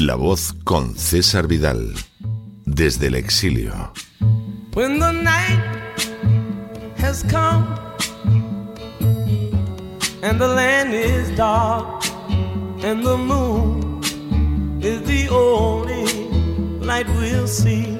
La voz con César Vidal, desde el exilio. When the night has come and the land is dark and the moon is the only light we'll see.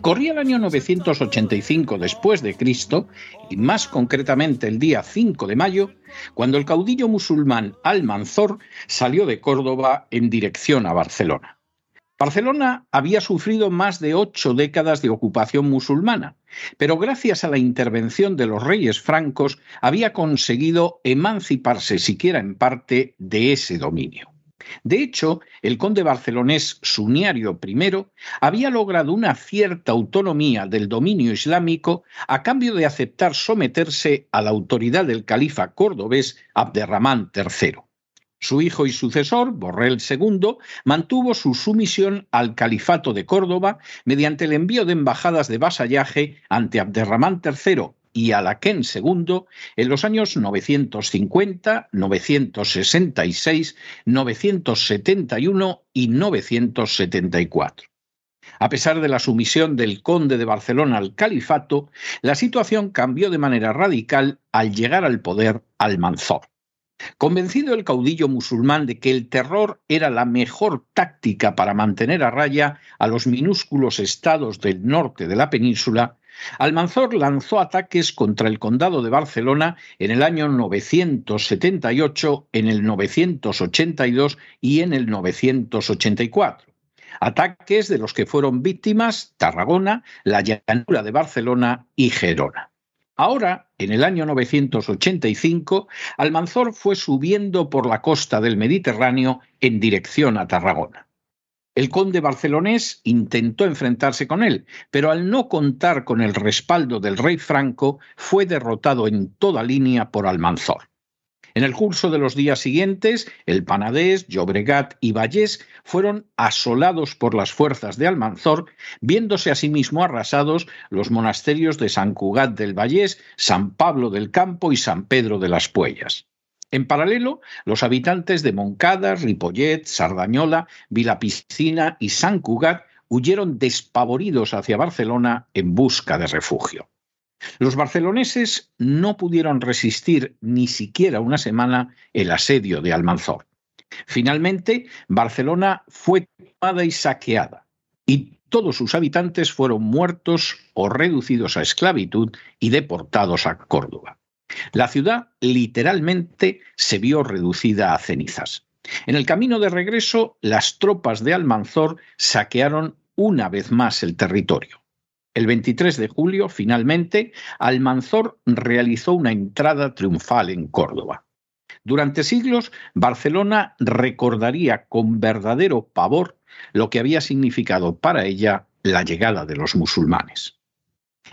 Corría el año 985 después de Cristo, y más concretamente el día 5 de mayo, cuando el caudillo musulmán Almanzor salió de Córdoba en dirección a Barcelona. Barcelona había sufrido más de ocho décadas de ocupación musulmana, pero gracias a la intervención de los reyes francos había conseguido emanciparse siquiera en parte de ese dominio. De hecho, el conde barcelonés Suniario I había logrado una cierta autonomía del dominio islámico a cambio de aceptar someterse a la autoridad del califa cordobés Abderramán III. Su hijo y sucesor, Borrell II, mantuvo su sumisión al califato de Córdoba mediante el envío de embajadas de vasallaje ante Abderramán III y Alaquén II en los años 950, 966, 971 y 974. A pesar de la sumisión del conde de Barcelona al califato, la situación cambió de manera radical al llegar al poder Almanzor. Convencido el caudillo musulmán de que el terror era la mejor táctica para mantener a raya a los minúsculos estados del norte de la península, Almanzor lanzó ataques contra el condado de Barcelona en el año 978, en el 982 y en el 984. Ataques de los que fueron víctimas Tarragona, la llanura de Barcelona y Gerona. Ahora, en el año 985, Almanzor fue subiendo por la costa del Mediterráneo en dirección a Tarragona. El conde barcelonés intentó enfrentarse con él, pero al no contar con el respaldo del rey franco, fue derrotado en toda línea por Almanzor. En el curso de los días siguientes, el Panadés, Llobregat y Vallés fueron asolados por las fuerzas de Almanzor, viéndose asimismo arrasados los monasterios de San Cugat del Vallés, San Pablo del Campo y San Pedro de las Puellas. En paralelo, los habitantes de Moncada, Ripollet, Sardañola, Vilapiscina y San Cugat huyeron despavoridos hacia Barcelona en busca de refugio. Los barceloneses no pudieron resistir ni siquiera una semana el asedio de Almanzor. Finalmente, Barcelona fue tomada y saqueada, y todos sus habitantes fueron muertos o reducidos a esclavitud y deportados a Córdoba. La ciudad literalmente se vio reducida a cenizas. En el camino de regreso, las tropas de Almanzor saquearon una vez más el territorio. El 23 de julio, finalmente, Almanzor realizó una entrada triunfal en Córdoba. Durante siglos, Barcelona recordaría con verdadero pavor lo que había significado para ella la llegada de los musulmanes.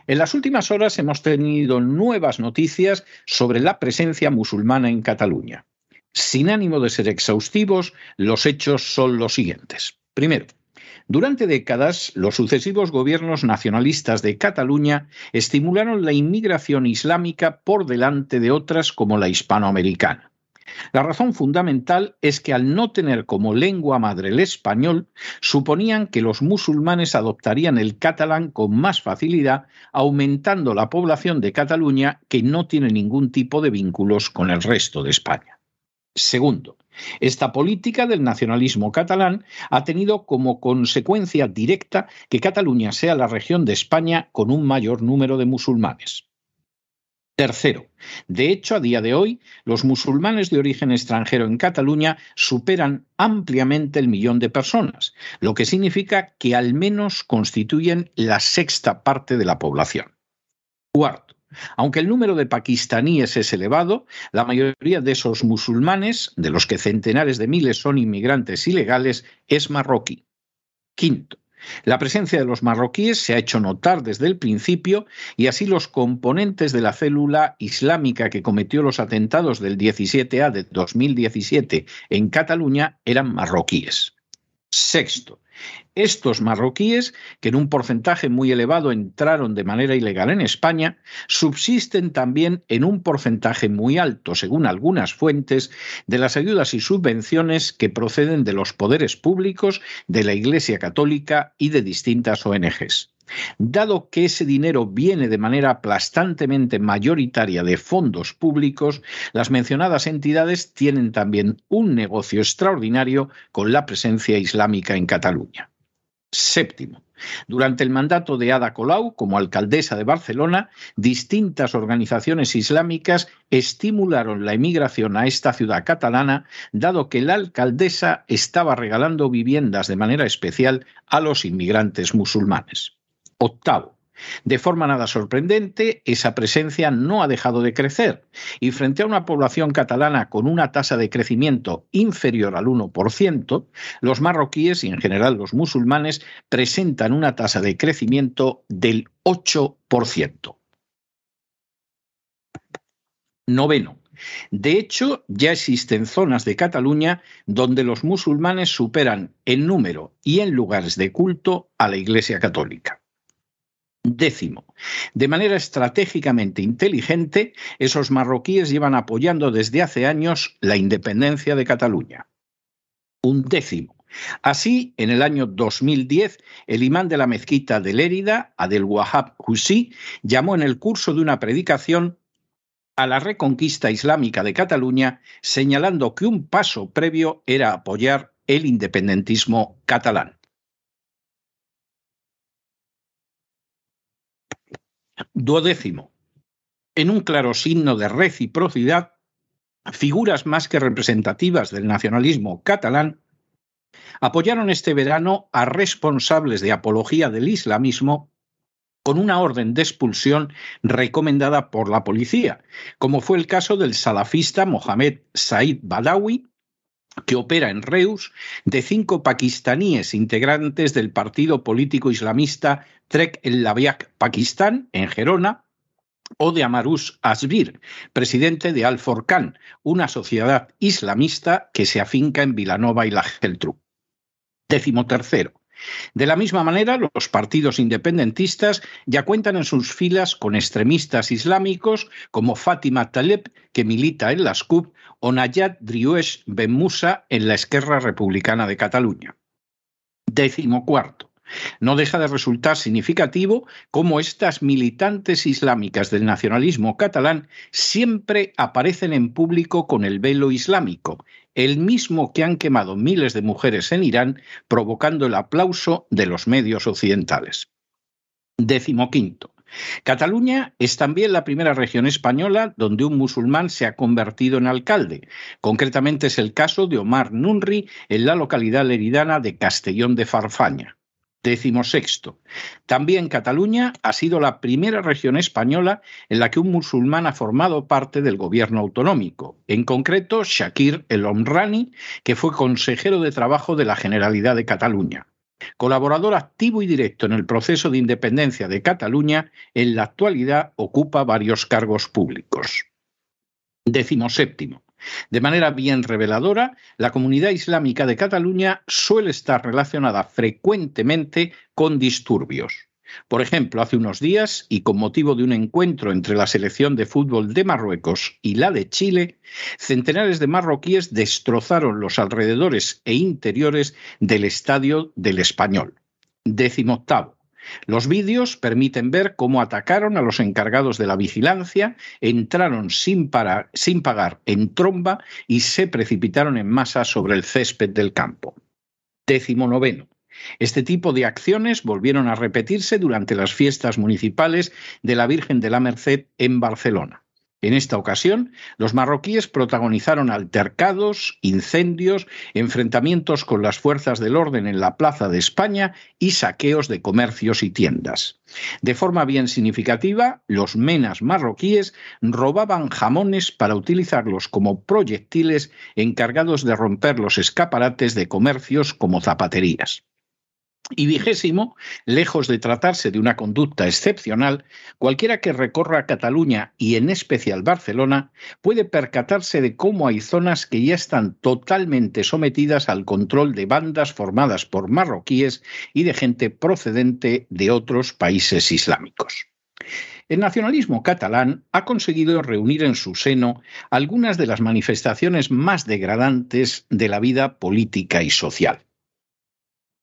En las últimas horas hemos tenido nuevas noticias sobre la presencia musulmana en Cataluña. Sin ánimo de ser exhaustivos, los hechos son los siguientes. Primero, Durante décadas, los sucesivos gobiernos nacionalistas de Cataluña estimularon la inmigración islámica por delante de otras como la hispanoamericana. La razón fundamental es que al no tener como lengua madre el español, suponían que los musulmanes adoptarían el catalán con más facilidad, aumentando la población de Cataluña que no tiene ningún tipo de vínculos con el resto de España. Segundo, esta política del nacionalismo catalán ha tenido como consecuencia directa que Cataluña sea la región de España con un mayor número de musulmanes. Tercero, de hecho, a día de hoy, los musulmanes de origen extranjero en Cataluña superan ampliamente el millón de personas, lo que significa que al menos constituyen la sexta parte de la población. Cuarto, aunque el número de pakistaníes es elevado, la mayoría de esos musulmanes, de los que centenares de miles son inmigrantes ilegales, es marroquí. Quinto, la presencia de los marroquíes se ha hecho notar desde el principio y así los componentes de la célula islámica que cometió los atentados del 17A de 2017 en Cataluña eran marroquíes. Sexto, estos marroquíes, que en un porcentaje muy elevado entraron de manera ilegal en España, subsisten también en un porcentaje muy alto, según algunas fuentes, de las ayudas y subvenciones que proceden de los poderes públicos, de la Iglesia Católica y de distintas ONGs. Dado que ese dinero viene de manera aplastantemente mayoritaria de fondos públicos, las mencionadas entidades tienen también un negocio extraordinario con la presencia islámica en Cataluña. Séptimo. Durante el mandato de Ada Colau como alcaldesa de Barcelona, distintas organizaciones islámicas estimularon la emigración a esta ciudad catalana, dado que la alcaldesa estaba regalando viviendas de manera especial a los inmigrantes musulmanes. Octavo. De forma nada sorprendente, esa presencia no ha dejado de crecer y frente a una población catalana con una tasa de crecimiento inferior al 1%, los marroquíes y en general los musulmanes presentan una tasa de crecimiento del 8%. Noveno. De hecho, ya existen zonas de Cataluña donde los musulmanes superan en número y en lugares de culto a la Iglesia Católica. Décimo, de manera estratégicamente inteligente, esos marroquíes llevan apoyando desde hace años la independencia de Cataluña. Un décimo. Así, en el año 2010, el imán de la mezquita de Lérida, Adel Wahab Hussi, llamó en el curso de una predicación a la reconquista islámica de Cataluña, señalando que un paso previo era apoyar el independentismo catalán. Duodécimo. En un claro signo de reciprocidad, figuras más que representativas del nacionalismo catalán apoyaron este verano a responsables de apología del islamismo con una orden de expulsión recomendada por la policía, como fue el caso del salafista Mohamed Said Badawi, que opera en Reus, de cinco pakistaníes integrantes del partido político islamista Trek el Labiak Pakistán, en Gerona, o de Amarus Asbir, presidente de Al Forcan, una sociedad islamista que se afinca en Vilanova y la Geltrú. Décimo tercero. De la misma manera, los partidos independentistas ya cuentan en sus filas con extremistas islámicos como Fátima Taleb, que milita en las CUP, o Nayat Driouech Ben Musa en la Esquerra Republicana de Cataluña. Décimo cuarto. No deja de resultar significativo cómo estas militantes islámicas del nacionalismo catalán siempre aparecen en público con el velo islámico, el mismo que han quemado miles de mujeres en Irán, provocando el aplauso de los medios occidentales. Décimo quinto. Cataluña es también la primera región española donde un musulmán se ha convertido en alcalde. Concretamente es el caso de Omar Nunri en la localidad leridana de Castellón de Farfaña. Décimo sexto. También Cataluña ha sido la primera región española en la que un musulmán ha formado parte del gobierno autonómico, en concreto Shakir El Omrani, que fue consejero de trabajo de la Generalidad de Cataluña. Colaborador activo y directo en el proceso de independencia de Cataluña, en la actualidad ocupa varios cargos públicos. Décimo séptimo. De manera bien reveladora, la comunidad islámica de Cataluña suele estar relacionada frecuentemente con disturbios. Por ejemplo, hace unos días, y con motivo de un encuentro entre la selección de fútbol de Marruecos y la de Chile, centenares de marroquíes destrozaron los alrededores e interiores del estadio del Español. Décimo. Los vídeos permiten ver cómo atacaron a los encargados de la vigilancia, entraron sin, pagar en tromba y se precipitaron en masa sobre el césped del campo. Décimo noveno. Este tipo de acciones volvieron a repetirse durante las fiestas municipales de la Virgen de la Merced en Barcelona. En esta ocasión, los marroquíes protagonizaron altercados, incendios, enfrentamientos con las fuerzas del orden en la Plaza de España y saqueos de comercios y tiendas. De forma bien significativa, los menas marroquíes robaban jamones para utilizarlos como proyectiles encargados de romper los escaparates de comercios como zapaterías. Y vigésimo, lejos de tratarse de una conducta excepcional, cualquiera que recorra Cataluña y en especial Barcelona puede percatarse de cómo hay zonas que ya están totalmente sometidas al control de bandas formadas por marroquíes y de gente procedente de otros países islámicos. El nacionalismo catalán ha conseguido reunir en su seno algunas de las manifestaciones más degradantes de la vida política y social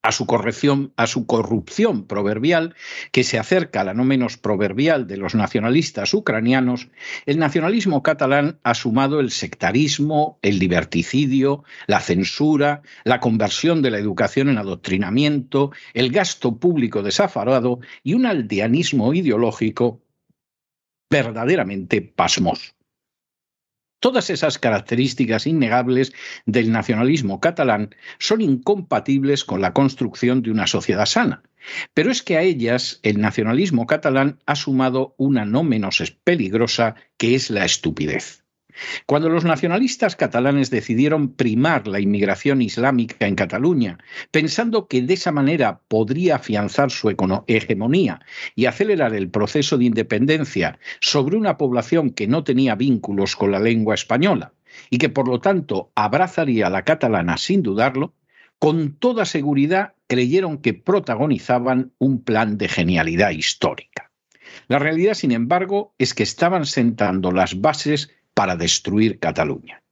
a su corrección, a su corrupción proverbial, que se acerca a la no menos proverbial de los nacionalistas ucranianos, el nacionalismo catalán ha sumado el sectarismo, el liberticidio, la censura, la conversión de la educación en adoctrinamiento, el gasto público desafarado y un aldeanismo ideológico verdaderamente pasmoso. Todas esas características innegables del nacionalismo catalán son incompatibles con la construcción de una sociedad sana. Pero es que a ellas el nacionalismo catalán ha sumado una no menos peligrosa, que es la estupidez. Cuando los nacionalistas catalanes decidieron primar la inmigración islámica en Cataluña, pensando que de esa manera podría afianzar su hegemonía y acelerar el proceso de independencia sobre una población que no tenía vínculos con la lengua española y que por lo tanto abrazaría a la catalana sin dudarlo, con toda seguridad creyeron que protagonizaban un plan de genialidad histórica. La realidad, sin embargo, es que estaban sentando las bases para destruir Cataluña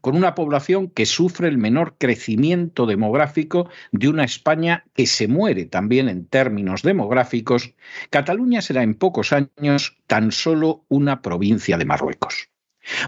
con una población que sufre el menor crecimiento demográfico de una España que se muere también en términos demográficos, Cataluña será en pocos años tan solo una provincia de Marruecos.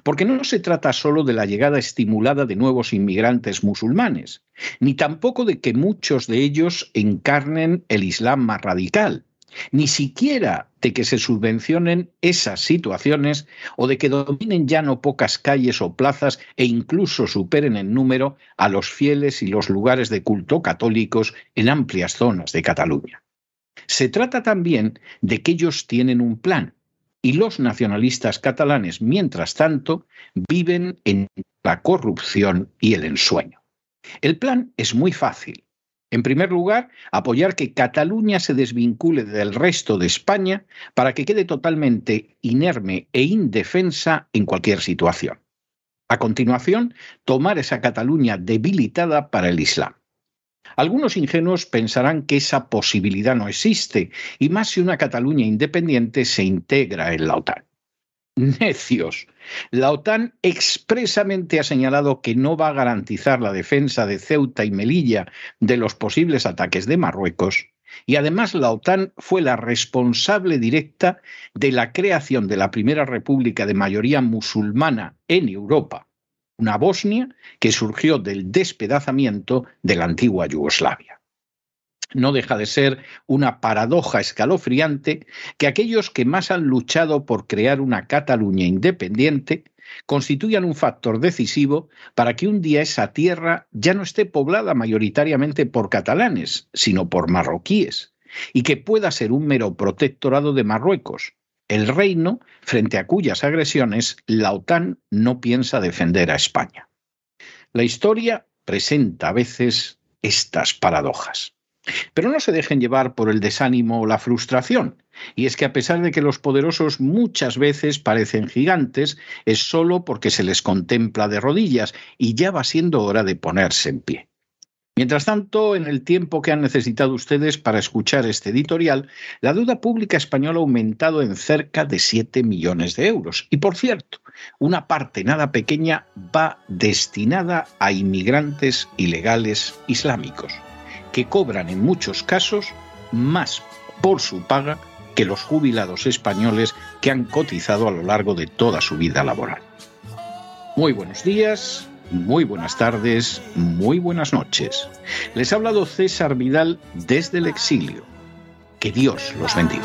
Porque no se trata solo de la llegada estimulada de nuevos inmigrantes musulmanes, ni tampoco de que muchos de ellos encarnen el Islam más radical, ni siquiera de que se subvencionen esas situaciones o de que dominen ya no pocas calles o plazas e incluso superen en número a los fieles y los lugares de culto católicos en amplias zonas de Cataluña. Se trata también de que ellos tienen un plan y los nacionalistas catalanes, mientras tanto, viven en la corrupción y el ensueño. El plan es muy fácil en primer lugar, apoyar que Cataluña se desvincule del resto de España para que quede totalmente inerme e indefensa en cualquier situación. A continuación, tomar esa Cataluña debilitada para el Islam. Algunos ingenuos pensarán que esa posibilidad no existe, y más si una Cataluña independiente se integra en la OTAN necios. La OTAN expresamente ha señalado que no va a garantizar la defensa de Ceuta y Melilla de los posibles ataques de Marruecos. Y además la OTAN fue la responsable directa de la creación de la primera república de mayoría musulmana en Europa, una Bosnia que surgió del despedazamiento de la antigua Yugoslavia no deja de ser una paradoja escalofriante que aquellos que más han luchado por crear una Cataluña independiente constituyan un factor decisivo para que un día esa tierra ya no esté poblada mayoritariamente por catalanes, sino por marroquíes, y que pueda ser un mero protectorado de Marruecos, el reino frente a cuyas agresiones la OTAN no piensa defender a España. La historia presenta a veces estas paradojas. Pero no se dejen llevar por el desánimo o la frustración. Y es que a pesar de que los poderosos muchas veces parecen gigantes, es solo porque se les contempla de rodillas y ya va siendo hora de ponerse en pie. Mientras tanto, en el tiempo que han necesitado ustedes para escuchar este editorial, la deuda pública española ha aumentado en cerca de 7 millones de euros. Y por cierto, una parte nada pequeña va destinada a inmigrantes ilegales islámicos, que cobran en muchos casos más por su paga que los jubilados españoles que han cotizado a lo largo de toda su vida laboral. Muy buenos días, muy buenas tardes, muy buenas noches. Les ha hablado César Vidal desde el exilio. Que Dios los bendiga.